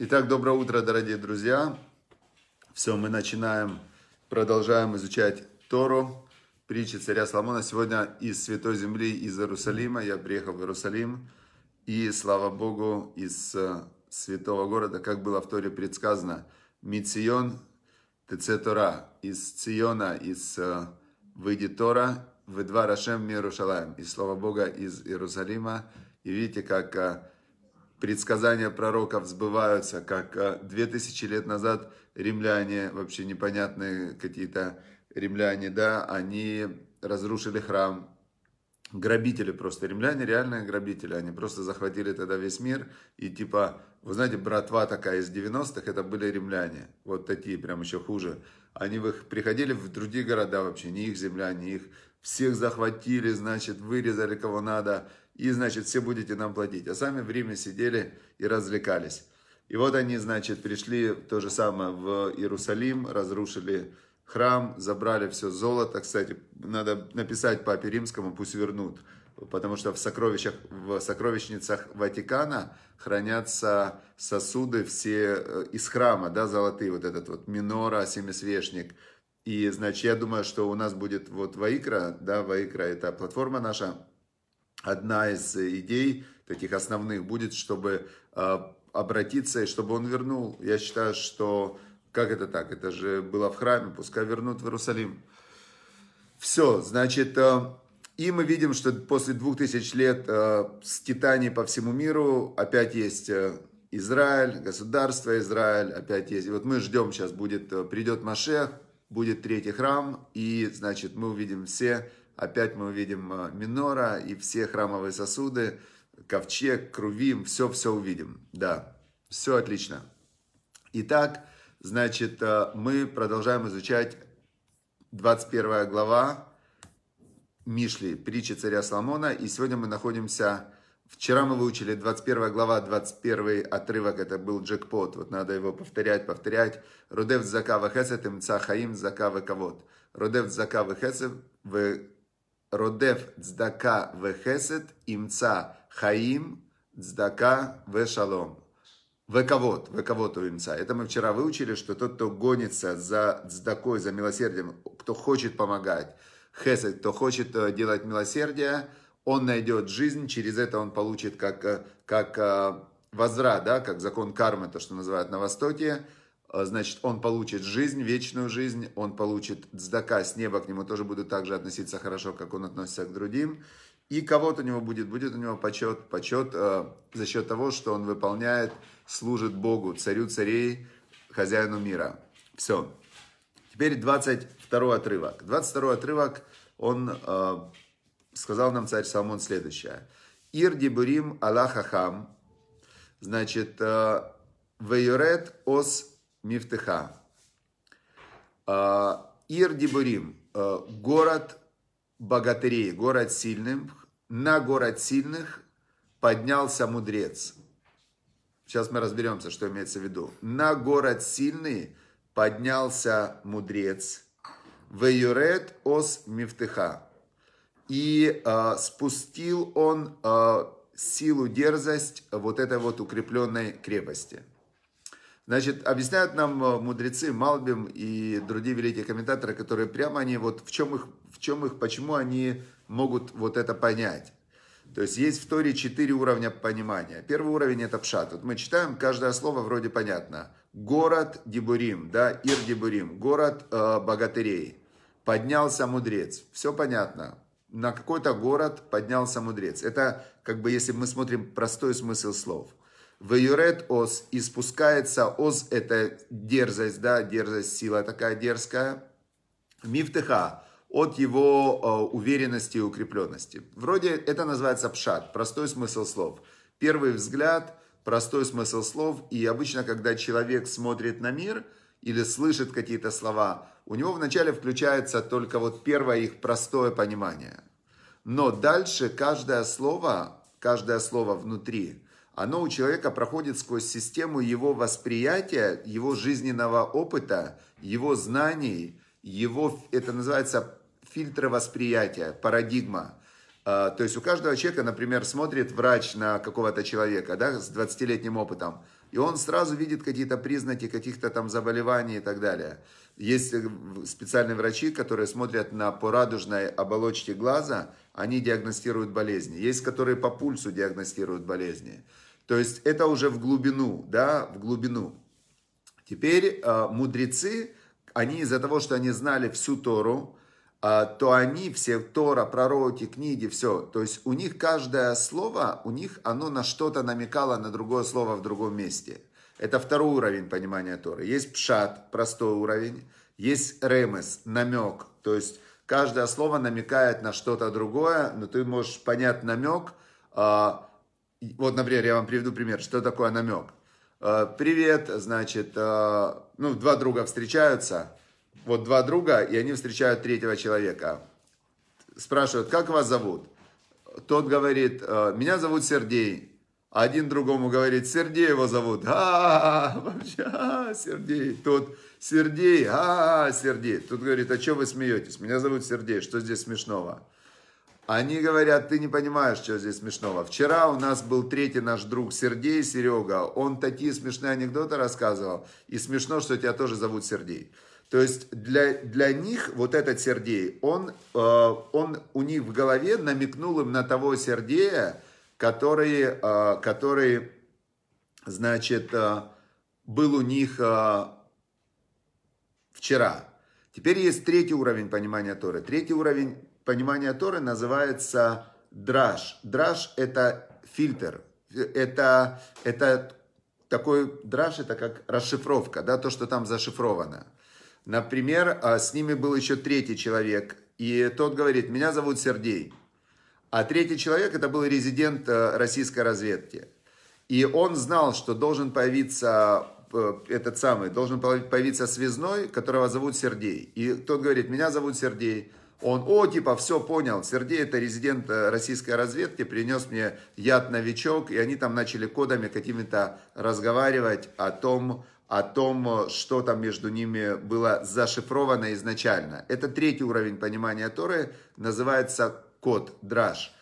Итак, доброе утро, дорогие друзья. Все, мы начинаем, продолжаем изучать Тору, притчи царя Соломона. Сегодня из Святой Земли, из Иерусалима. Я приехал в Иерусалим. И, слава Богу, из э, святого города, как было в Торе предсказано, Мицион Теце Тора, из Циона, из э, выйдет Тора, в два Рашем Иерушалаем, из слова Бога из Иерусалима. И видите, как э, предсказания пророков сбываются, как две тысячи лет назад римляне, вообще непонятные какие-то римляне, да, они разрушили храм, грабители просто, римляне реальные грабители, они просто захватили тогда весь мир, и типа, вы знаете, братва такая из 90-х, это были римляне, вот такие, прям еще хуже, они в их, приходили в другие города вообще, не их земля, не их, всех захватили, значит, вырезали кого надо, и, значит, все будете нам платить. А сами в Риме сидели и развлекались. И вот они, значит, пришли то же самое в Иерусалим, разрушили храм, забрали все золото. Кстати, надо написать папе римскому, пусть вернут. Потому что в, сокровищах, в сокровищницах Ватикана хранятся сосуды все э, из храма, да, золотые, вот этот вот минора, семисвешник. И, значит, я думаю, что у нас будет вот Ваикра, да, Ваикра это платформа наша, одна из идей таких основных будет, чтобы э, обратиться и чтобы он вернул. Я считаю, что как это так? Это же было в храме, пускай вернут в Иерусалим. Все, значит, э, и мы видим, что после двух тысяч лет э, скитаний по всему миру опять есть Израиль, государство Израиль, опять есть. И вот мы ждем сейчас, будет, придет Машех, будет третий храм, и, значит, мы увидим все Опять мы увидим э, минора и все храмовые сосуды, ковчег, крувим, все-все увидим. Да, все отлично. Итак, значит, э, мы продолжаем изучать 21 глава Мишли, притчи царя Соломона. И сегодня мы находимся... Вчера мы выучили 21 глава, 21 отрывок, это был джекпот. Вот надо его повторять, повторять. Рудев зака вехесет имца хаим зака вековод. Рудев зака вехесет Родев цдака вехесет имца хаим цдака вешалом. Вековод, вековод у имца. Это мы вчера выучили, что тот, кто гонится за цдакой, за милосердием, кто хочет помогать, хесед, кто хочет э, делать милосердие, он найдет жизнь, через это он получит как, э, как э, возврат, да, как закон кармы, то, что называют на Востоке, значит, он получит жизнь, вечную жизнь, он получит дздака с неба, к нему тоже будут так же относиться хорошо, как он относится к другим. И кого-то у него будет, будет у него почет, почет э, за счет того, что он выполняет, служит Богу, царю царей, хозяину мира. Все. Теперь 22 отрывок. 22 отрывок, он э, сказал нам царь Соломон следующее. Ир дибурим Аллахахам, значит, э, Вейорет ос Мифтыха. А, Ир Дибурим, а, город богатырей, город сильных. На город сильных поднялся мудрец. Сейчас мы разберемся, что имеется в виду. На город сильный поднялся мудрец. Веюрет ос мифтыха. И э, спустил он э, силу, дерзость вот этой вот укрепленной крепости. Значит, объясняют нам э, мудрецы Малбим и другие великие комментаторы, которые прямо они, вот в чем их, в чем их, почему они могут вот это понять. То есть есть в Торе четыре уровня понимания. Первый уровень это пшат. Вот мы читаем, каждое слово вроде понятно. Город Дебурим, да, Ир Дебурим, город э, богатырей. Поднялся мудрец. Все понятно. На какой-то город поднялся мудрец. Это как бы если мы смотрим простой смысл слов. Ваюрет ос, и спускается ос, это дерзость, да, дерзость, сила такая дерзкая. Мифтыха, от его э, уверенности и укрепленности. Вроде это называется пшат, простой смысл слов. Первый взгляд, простой смысл слов. И обычно, когда человек смотрит на мир или слышит какие-то слова, у него вначале включается только вот первое их простое понимание. Но дальше каждое слово, каждое слово внутри – оно у человека проходит сквозь систему его восприятия, его жизненного опыта, его знаний, его, это называется фильтры восприятия, парадигма. То есть у каждого человека, например, смотрит врач на какого-то человека да, с 20-летним опытом, и он сразу видит какие-то признаки каких-то там заболеваний и так далее. Есть э, специальные врачи, которые смотрят на по радужной оболочке глаза, они диагностируют болезни. Есть, которые по пульсу диагностируют болезни. То есть это уже в глубину, да, в глубину. Теперь э, мудрецы, они из-за того, что они знали всю Тору, э, то они все, Тора, пророки, книги, все. То есть у них каждое слово, у них оно на что-то намекало, на другое слово в другом месте. Это второй уровень понимания Торы. Есть пшат, простой уровень. Есть ремес, намек. То есть каждое слово намекает на что-то другое, но ты можешь понять намек. Вот, например, я вам приведу пример, что такое намек. А, привет, значит, а, ну, два друга встречаются, вот два друга, и они встречают третьего человека. Спрашивают, как вас зовут? Тот говорит, меня зовут Сергей. Один другому говорит, Сергей его зовут. А, вообще, а, Сергей. Тот, Сергей, а, Сергей. Тут говорит, а что вы смеетесь? Меня зовут Сергей, что здесь смешного? Они говорят, ты не понимаешь, что здесь смешного. Вчера у нас был третий наш друг Сергей, Серега. Он такие смешные анекдоты рассказывал. И смешно, что тебя тоже зовут Сергей. То есть для, для них вот этот Сергей, он, э, он у них в голове намекнул им на того Сергея, который, э, который значит, э, был у них э, вчера. Теперь есть третий уровень понимания Торы. Третий уровень понимания Торы называется драж. Драж – это фильтр. Это, это такой драж, это как расшифровка, да, то, что там зашифровано. Например, с ними был еще третий человек, и тот говорит, меня зовут Сергей. А третий человек это был резидент э, российской разведки. И он знал, что должен появиться э, этот самый, должен появиться связной, которого зовут Сергей. И тот говорит, меня зовут Сергей. Он, о, типа, все понял, Сергей это резидент э, российской разведки, принес мне яд-новичок, и они там начали кодами какими-то разговаривать о том, о том, что там между ними было зашифровано изначально. Это третий уровень понимания Торы, называется код, драж.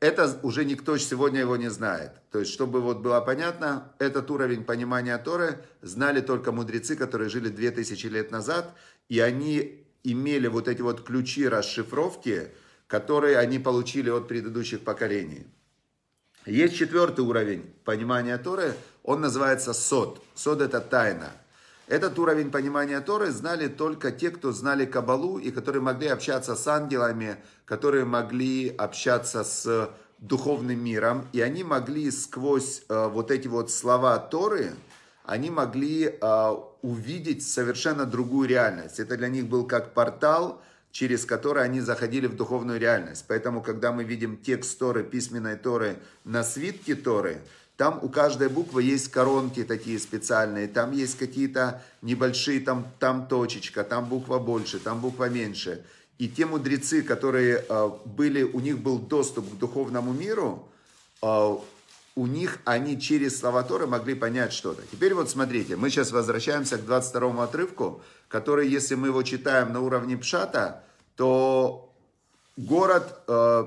Это уже никто сегодня его не знает. То есть, чтобы вот было понятно, этот уровень понимания Торы знали только мудрецы, которые жили 2000 лет назад, и они имели вот эти вот ключи расшифровки, которые они получили от предыдущих поколений. Есть четвертый уровень понимания Торы, он называется сод. Сод это тайна. Этот уровень понимания Торы знали только те, кто знали Кабалу и которые могли общаться с ангелами, которые могли общаться с духовным миром. И они могли сквозь э, вот эти вот слова Торы, они могли э, увидеть совершенно другую реальность. Это для них был как портал, через который они заходили в духовную реальность. Поэтому, когда мы видим текст Торы, письменной Торы на свитке Торы, там у каждой буквы есть коронки такие специальные, там есть какие-то небольшие, там, там точечка, там буква больше, там буква меньше. И те мудрецы, которые э, были, у них был доступ к духовному миру, э, у них они через слова Торы могли понять что-то. Теперь вот смотрите, мы сейчас возвращаемся к 22 отрывку, который, если мы его читаем на уровне Пшата, то город, э,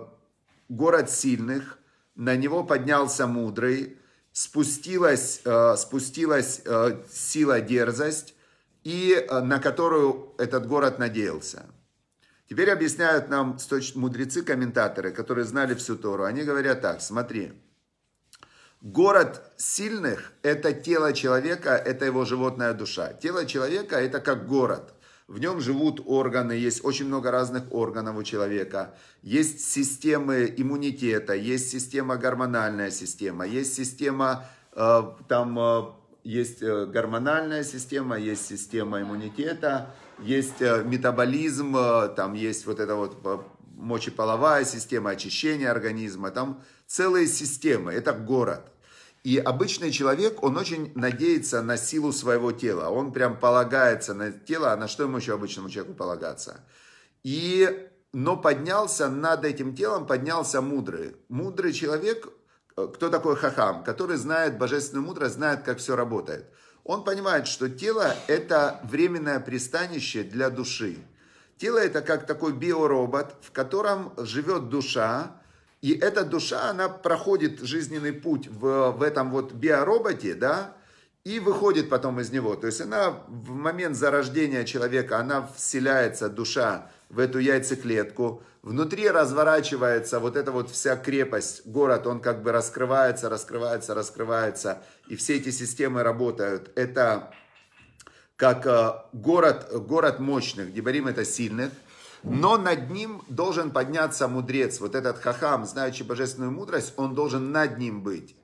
город сильных, на него поднялся мудрый, спустилась, э, спустилась э, сила дерзость, и э, на которую этот город надеялся. Теперь объясняют нам мудрецы, комментаторы, которые знали всю Тору. Они говорят так, смотри, город сильных – это тело человека, это его животная душа. Тело человека – это как город – в нем живут органы, есть очень много разных органов у человека. Есть системы иммунитета, есть система гормональная система, есть система, э, там э, есть э, гормональная система, есть система иммунитета, есть метаболизм, там есть вот эта вот мочеполовая система, очищения организма, там целые системы, это город. И обычный человек, он очень надеется на силу своего тела. Он прям полагается на тело, а на что ему еще обычному человеку полагаться? И, но поднялся над этим телом, поднялся мудрый. Мудрый человек, э, кто такой хахам? Который знает божественную мудрость, знает, как все работает. Он понимает, что тело – это временное пристанище для души. Тело – это как такой биоробот, в котором живет душа, И эта душа, она проходит жизненный путь в, в этом вот биороботе, да, и выходит потом из него. То есть она в момент зарождения человека, она вселяется, душа, в эту яйцеклетку. Внутри разворачивается вот эта вот вся крепость, город, он как бы раскрывается, раскрывается, раскрывается. И все эти системы работают. Это как э, город, город мощных, Дебарим это сильных. Но над ним должен подняться мудрец, вот этот хахам, знающий божественную мудрость, он должен над ним быть.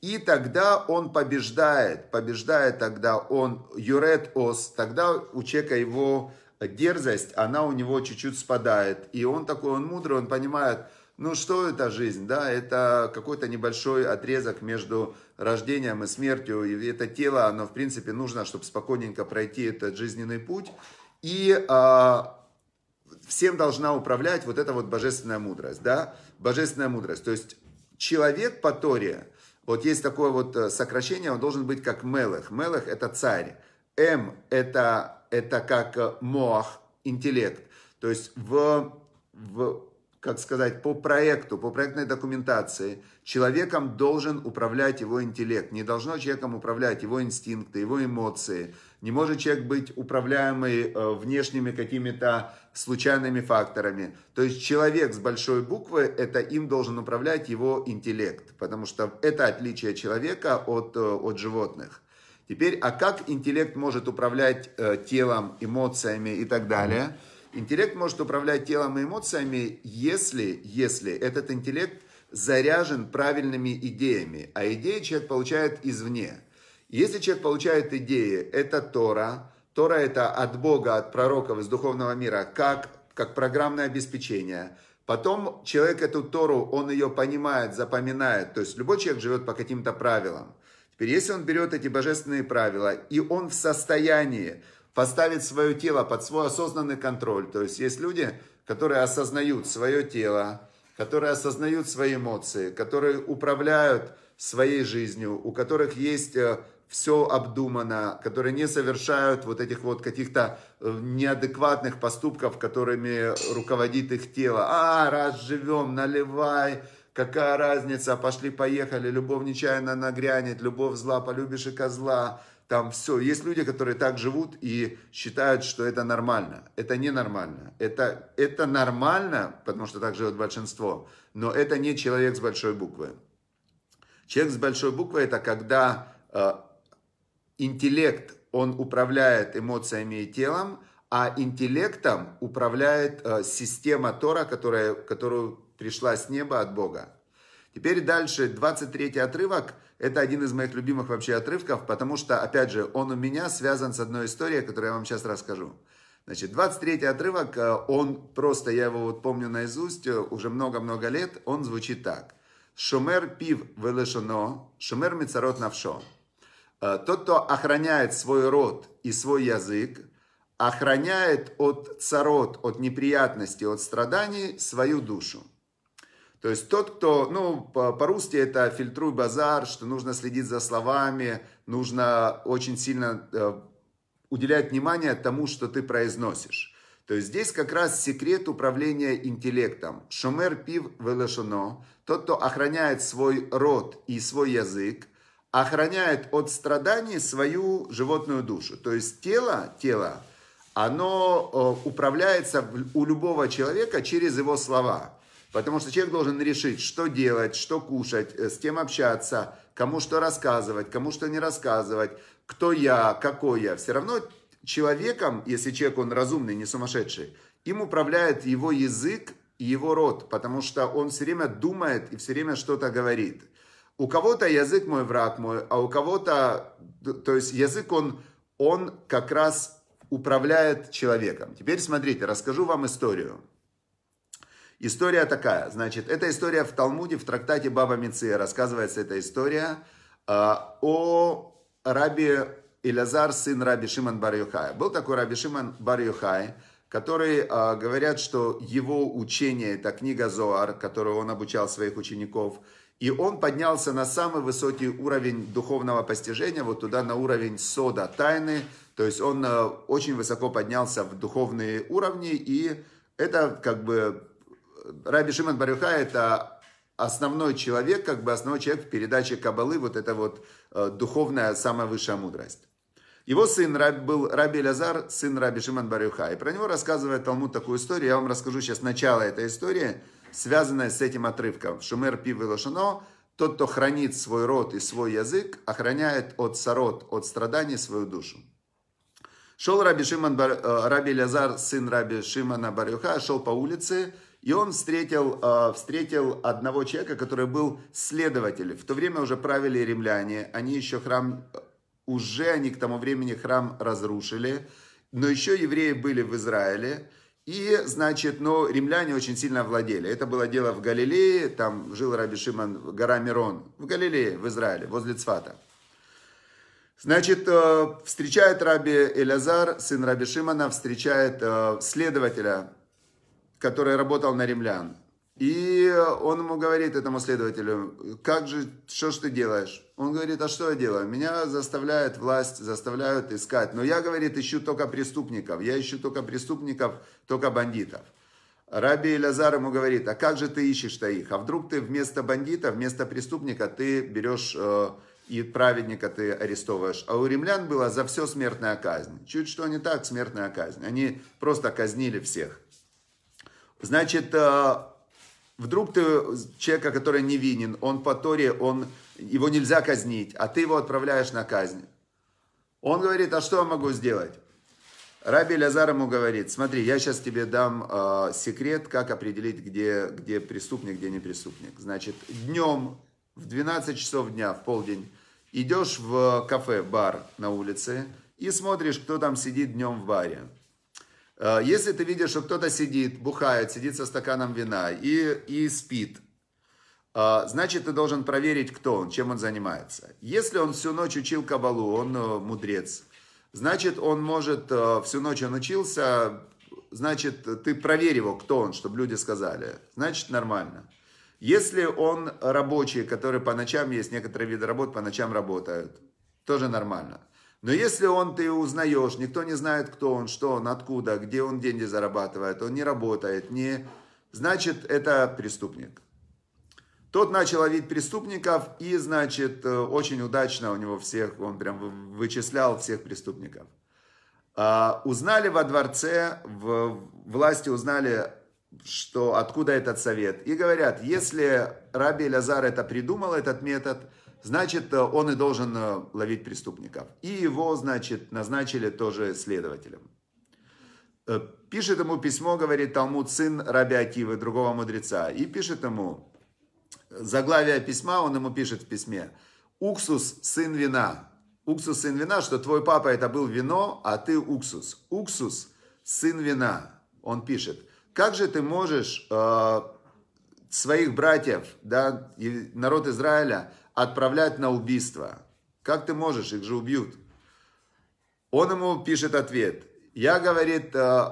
И тогда он побеждает, побеждает тогда он юрет ос, тогда у человека его дерзость, она у него чуть-чуть спадает. И он такой, он мудрый, он понимает, ну что это жизнь, да, это какой-то небольшой отрезок между рождением и смертью, и это тело, оно в принципе нужно, чтобы спокойненько пройти этот жизненный путь. И а, всем должна управлять вот эта вот божественная мудрость, да, божественная мудрость. То есть человек по Торе, вот есть такое вот э, сокращение, он должен быть как Мелех. Мелех это царь. М это, это как э, Моах, интеллект. То есть в, в, как сказать, по проекту, по проектной документации человеком должен управлять его интеллект. Не должно человеком управлять его инстинкты, его эмоции. Не может человек быть управляемый э, внешними какими-то случайными факторами. То есть человек с большой буквы, это им должен управлять его интеллект, потому что это отличие человека от, э, от животных. Теперь, а как интеллект может управлять э, телом, эмоциями и так далее? Интеллект может управлять телом и эмоциями, если, если этот интеллект заряжен правильными идеями, а идеи человек получает извне. Если человек получает идеи, это Тора, Тора это от Бога, от пророков из духовного мира, как, как программное обеспечение. Потом человек эту Тору, он ее понимает, запоминает. То есть любой человек живет по каким-то правилам. Теперь, если он берет эти божественные правила, и он в состоянии поставить свое тело под свой осознанный контроль, то есть есть люди, которые осознают свое тело, которые осознают свои эмоции, которые управляют своей жизнью, у которых есть э, все обдумано, которые не совершают вот этих вот каких-то э, неадекватных поступков, которыми руководит их тело. А, раз живем, наливай, какая разница, пошли-поехали, любовь нечаянно нагрянет, любовь зла, полюбишь и козла. Там все. Есть люди, которые так живут и считают, что это нормально. Это ненормально. Это, это нормально, потому что так живет большинство, но это не человек с большой буквы. Человек с большой буквы это когда э, интеллект, он управляет эмоциями и телом, а интеллектом управляет э, система Тора, которая, которую пришла с неба от Бога. Теперь дальше, 23 отрывок, это один из моих любимых вообще отрывков, потому что, опять же, он у меня связан с одной историей, которую я вам сейчас расскажу. Значит, 23 отрывок, э, он просто, я его вот помню наизусть, э, уже много-много лет, он звучит так. Шумер пив велешоно, шумер мицарот навшо. Э, тот, кто охраняет свой род и свой язык, охраняет от царот, от неприятностей, от страданий свою душу. То есть тот, кто, ну, по-русски это фильтруй базар, что нужно следить за словами, нужно очень сильно э, уделять внимание тому, что ты произносишь. То есть здесь как раз секрет управления интеллектом. Шомер пив велешоно, тот, кто охраняет свой род и свой язык, охраняет от страданий свою животную душу. То есть тело, тело, оно э, управляется у любого человека через его слова. Потому что человек должен решить, что делать, что кушать, э, с кем общаться, кому что рассказывать, кому что не рассказывать, кто я, какой я. Все равно человеком, если человек он разумный, не сумасшедший, им управляет его язык и его рот, потому что он все время думает и все время что-то говорит. У кого-то язык мой враг мой, а у кого-то, то есть язык он, он как раз управляет человеком. Теперь смотрите, расскажу вам историю. История такая, значит, эта история в Талмуде, в трактате Баба Миция рассказывается эта история э, о раби Илязар, сын раби Шиман бар -Юхай. Был такой раби Шиман бар -Юхай, который э, говорят, что его учение, это книга Зоар, которую он обучал своих учеников, и он поднялся на самый высокий уровень духовного постижения, вот туда на уровень сода тайны, то есть он э, очень высоко поднялся в духовные уровни, и это как бы Раби Шимон Барюха это основной человек, как бы основной человек в передаче Кабалы, вот это вот э, духовная самая высшая мудрость. Его сын был Раби Лазар, сын Раби Шиман Барюха. И про него рассказывает Талмуд такую историю. Я вам расскажу сейчас начало этой истории, связанное с этим отрывком. Шумер пив лошано, тот, кто хранит свой род и свой язык, охраняет от сород, от страданий свою душу. Шел Раби, Шиман, э, Раби Лазар, сын Раби Шимана Барюха, шел по улице, и он встретил, э, встретил одного человека, который был следователь. В то время уже правили римляне, они еще храм уже они к тому времени храм разрушили, но еще евреи были в Израиле, и, значит, ну, римляне очень сильно владели. Это было дело в Галилее, там жил Раби Шимон, гора Мирон, в Галилее, в Израиле, возле Цфата. Значит, э, встречает Раби Элязар, сын Раби Шимона, встречает э, следователя, который работал на римлян. И он ему говорит, этому следователю, как же, что ж ты делаешь? Он говорит, а что я делаю? Меня заставляет власть, заставляют искать. Но я, говорит, ищу только преступников. Я ищу только преступников, только бандитов. Раби Лазар ему говорит, а как же ты ищешь-то их? А вдруг ты вместо бандита, вместо преступника ты берешь э, и праведника ты арестовываешь. А у римлян была за все смертная казнь. Чуть что не так, смертная казнь. Они просто казнили всех. Значит, э, Вдруг ты человека, который невинен, он по Торе, он, его нельзя казнить, а ты его отправляешь на казнь. Он говорит, а что я могу сделать? Раби Лязар ему говорит, смотри, я сейчас тебе дам э, секрет, как определить, где, где преступник, где не преступник. Значит, днем в 12 часов дня, в полдень, идешь в кафе, бар на улице и смотришь, кто там сидит днем в баре. Э, если ты видишь, что кто-то сидит, бухает, сидит со стаканом вина и, и спит, э, значит, ты должен проверить, кто он, чем он занимается. Если он всю ночь учил кабалу, он э, мудрец, значит, он может, всю ночь он учился, значит, ты проверь его, кто он, чтобы люди сказали. Значит, нормально. Если он рабочий, который по ночам, есть некоторые виды работ, по ночам работают, тоже нормально. Но если он, ты узнаешь, никто не знает, кто он, что он, откуда, где он деньги зарабатывает, он не работает, не... значит, это преступник. Тот начал ловить преступников и, значит, э, очень удачно у него всех, он прям вычислял всех преступников. А, узнали во дворце, в, власти узнали, что откуда этот совет. И говорят, если Раби Лазар это придумал, этот метод – значит, э, он и должен э, ловить преступников. И его, значит, назначили тоже следователем. Э, пишет ему письмо, говорит Талмуд, сын Раби Акивы, другого мудреца. И пишет ему, заглавие письма, он ему пишет в письме, «Уксус, сын вина». Уксус, сын вина, что твой папа это был вино, а ты уксус. Уксус, сын вина. Он пишет, как же ты можешь э, своих братьев, да, народ Израиля, отправлять на убийство. Как ты можешь, их же убьют. Он ему пишет ответ. Я, говорит, э,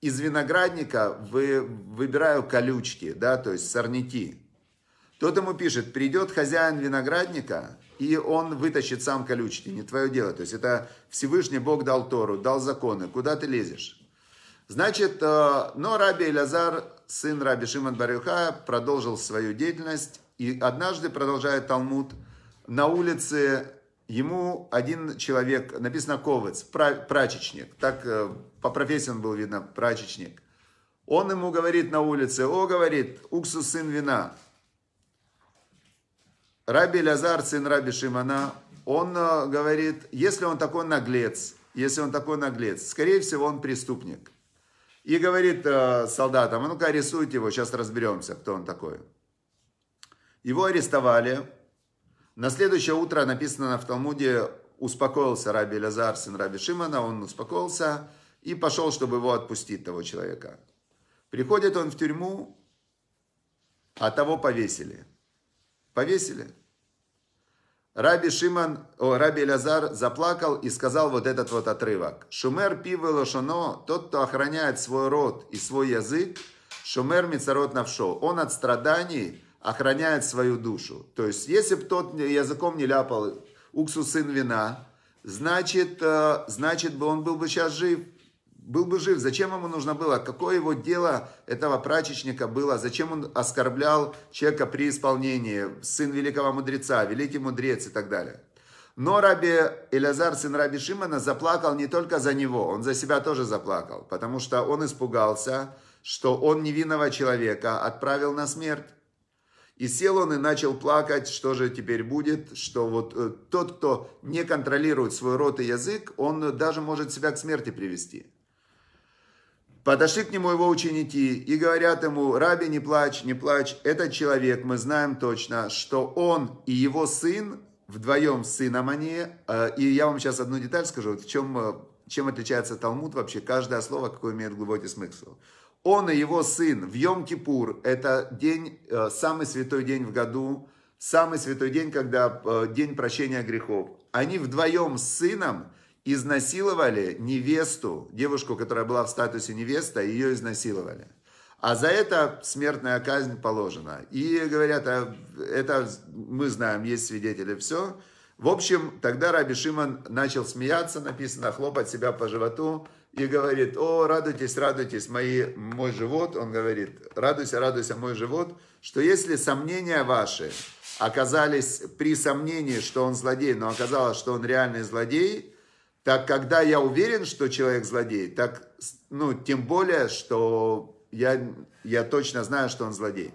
из виноградника вы, выбираю колючки, да, то есть сорняки. Тот ему пишет, придет хозяин виноградника, и он вытащит сам колючки, не твое дело. То есть это Всевышний Бог дал Тору, дал законы, куда ты лезешь? Значит, э, но Раби Элязар, сын Раби Шимон Барюха, продолжил свою деятельность и однажды, продолжает Талмуд, на улице ему один человек, написано ковец, прачечник, так э, по профессии он был видно, прачечник. Он ему говорит на улице, о, говорит, уксус сын вина. Раби Лазар, сын Раби Шимана, он э, говорит, если он такой наглец, если он такой наглец, скорее всего, он преступник. И говорит э, солдатам, а ну-ка рисуйте его, сейчас разберемся, кто он такой. Его арестовали. На следующее утро написано в Талмуде, успокоился Раби Лазар, сын Раби Шимана, он успокоился и пошел, чтобы его отпустить, того человека. Приходит он в тюрьму, а того повесили. Повесили. Раби Шиман, о, Раби Лазар заплакал и сказал вот этот вот отрывок. Шумер пивы лошоно, тот, кто охраняет свой род и свой язык, шумер мицарот навшо. Он от страданий охраняет свою душу. То есть, если бы тот языком не ляпал уксус сын вина, значит, э, значит он был бы сейчас жив. был бы жив, зачем ему нужно было, какое его дело этого прачечника было, зачем он оскорблял человека при исполнении, сын великого мудреца, великий мудрец и так далее. Но Раби Элязар, сын Раби Шимона, заплакал не только за него, он за себя тоже заплакал, потому что он испугался, что он невинного человека отправил на смерть. И сел он и начал плакать, что же теперь будет, что вот э, тот, кто не контролирует свой рот и язык, он даже может себя к смерти привести. Подошли к нему его ученики и говорят ему, Раби, не плачь, не плачь, этот человек, мы знаем точно, что он и его сын, вдвоем с сыном они, э, и я вам сейчас одну деталь скажу, в чем, э, чем отличается Талмуд вообще, каждое слово, какой имеет глубокий смысл он и его сын в Йом-Кипур, это день, э, самый святой день в году, самый святой день, когда э, день прощения грехов. Они вдвоем с сыном изнасиловали невесту, девушку, которая была в статусе невеста, ее изнасиловали. А за это смертная казнь положена. И говорят, а это мы знаем, есть свидетели, все. В общем, тогда Раби Шимон начал смеяться, написано, хлопать себя по животу, и говорит, о, радуйтесь, радуйтесь, мои, мой живот, он говорит, радуйся, радуйся, мой живот, что если сомнения ваши оказались при сомнении, что он злодей, но оказалось, что он реальный злодей, так когда я уверен, что человек злодей, так, ну, тем более, что я, я точно знаю, что он злодей.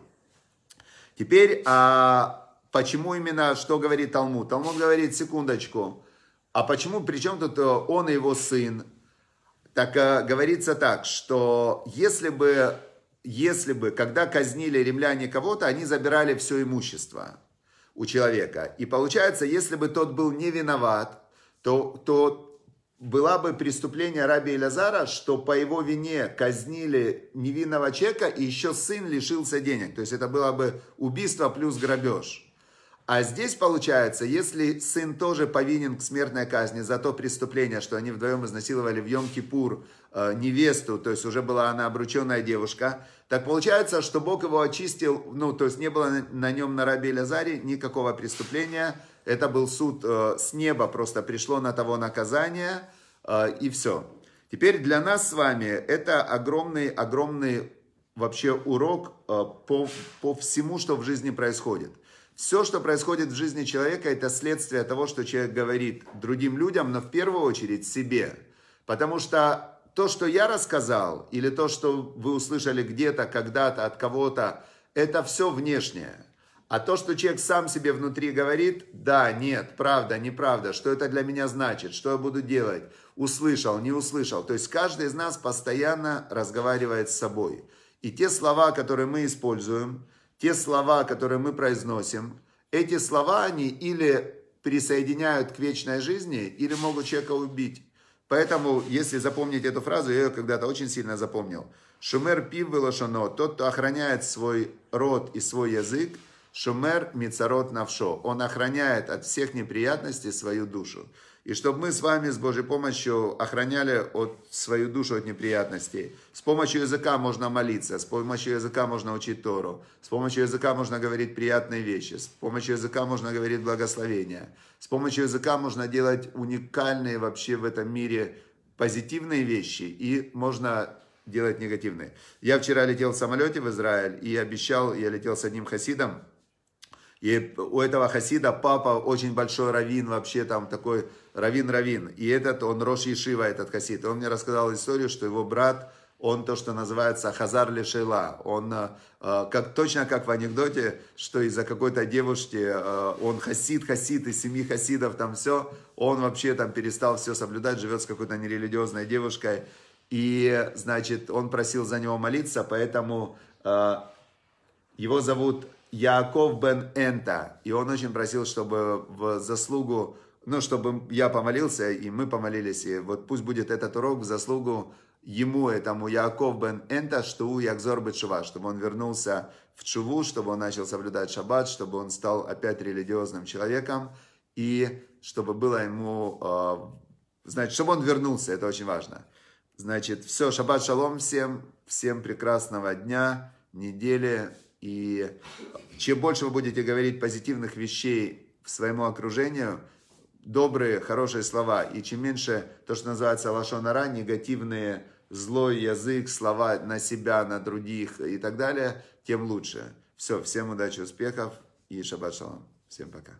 Теперь, а почему именно, что говорит Талмуд? Талмуд говорит, секундочку, а почему, причем тут он и его сын, так э, говорится так, что если бы, если бы, когда казнили римляне кого-то, они забирали все имущество у человека. И получается, если бы тот был не виноват, то, то была бы преступление раби Илязара, что по его вине казнили невинного человека, и еще сын лишился денег. То есть это было бы убийство плюс грабеж. А здесь получается, если сын тоже повинен к смертной казни за то преступление, что они вдвоем изнасиловали в Йом-Кипур э, невесту, то есть уже была она обрученная девушка, так получается, что Бог его очистил, ну, то есть не было на нем на рабе Лазаре никакого преступления, это был суд э, с неба, просто пришло на того наказание, э, и все. Теперь для нас с вами это огромный, огромный вообще урок э, по, по всему, что в жизни происходит. Все, что происходит в жизни человека, это следствие того, что человек говорит другим людям, но в первую очередь себе. Потому что то, что я рассказал, или то, что вы услышали где-то, когда-то, от кого-то, это все внешнее. А то, что человек сам себе внутри говорит, да, нет, правда, неправда, что это для меня значит, что я буду делать, услышал, не услышал. То есть каждый из нас постоянно разговаривает с собой. И те слова, которые мы используем, те слова, которые мы произносим, эти слова, они или присоединяют к вечной жизни, или могут человека убить. Поэтому, если запомнить эту фразу, я ее когда-то очень сильно запомнил. Шумер пив велошано, тот, кто охраняет свой род и свой язык, шумер мицарот навшо. Он охраняет от всех неприятностей свою душу. И чтобы мы с вами с Божьей помощью охраняли от свою душу от неприятностей. С помощью языка можно молиться, с помощью языка можно учить Тору, с помощью языка можно говорить приятные вещи, с помощью языка можно говорить благословения, с помощью языка можно делать уникальные вообще в этом мире позитивные вещи и можно делать негативные. Я вчера летел в самолете в Израиль и обещал, я летел с одним хасидом, и у этого хасида папа очень большой раввин, вообще там такой раввин-раввин. И этот, он Рош Ешива, этот хасид. Он мне рассказал историю, что его брат, он то, что называется Хазар Лешейла. Он, э, как, точно как в анекдоте, что из-за какой-то девушки, э, он хасид, хасид из семи хасидов, там все, он вообще там перестал все соблюдать, живет с какой-то нерелигиозной девушкой. И, значит, он просил за него молиться, поэтому э, его зовут Яков бен Энта. И он очень просил, чтобы в заслугу, ну, чтобы я помолился, и мы помолились. И вот пусть будет этот урок в заслугу ему, этому Яков бен Энта, что у Якзор Бетшува, чтобы он вернулся в Чуву, чтобы он начал соблюдать шаббат, чтобы он стал опять религиозным человеком, и чтобы было ему, э, значит, чтобы он вернулся, это очень важно. Значит, все, шаббат шалом всем, всем прекрасного дня, недели, и чем больше вы будете говорить позитивных вещей своему окружению, добрые, хорошие слова, и чем меньше то, что называется лашонара, негативные злой язык, слова на себя, на других и так далее, тем лучше. Все, всем удачи, успехов и шаббат шалом. Всем пока.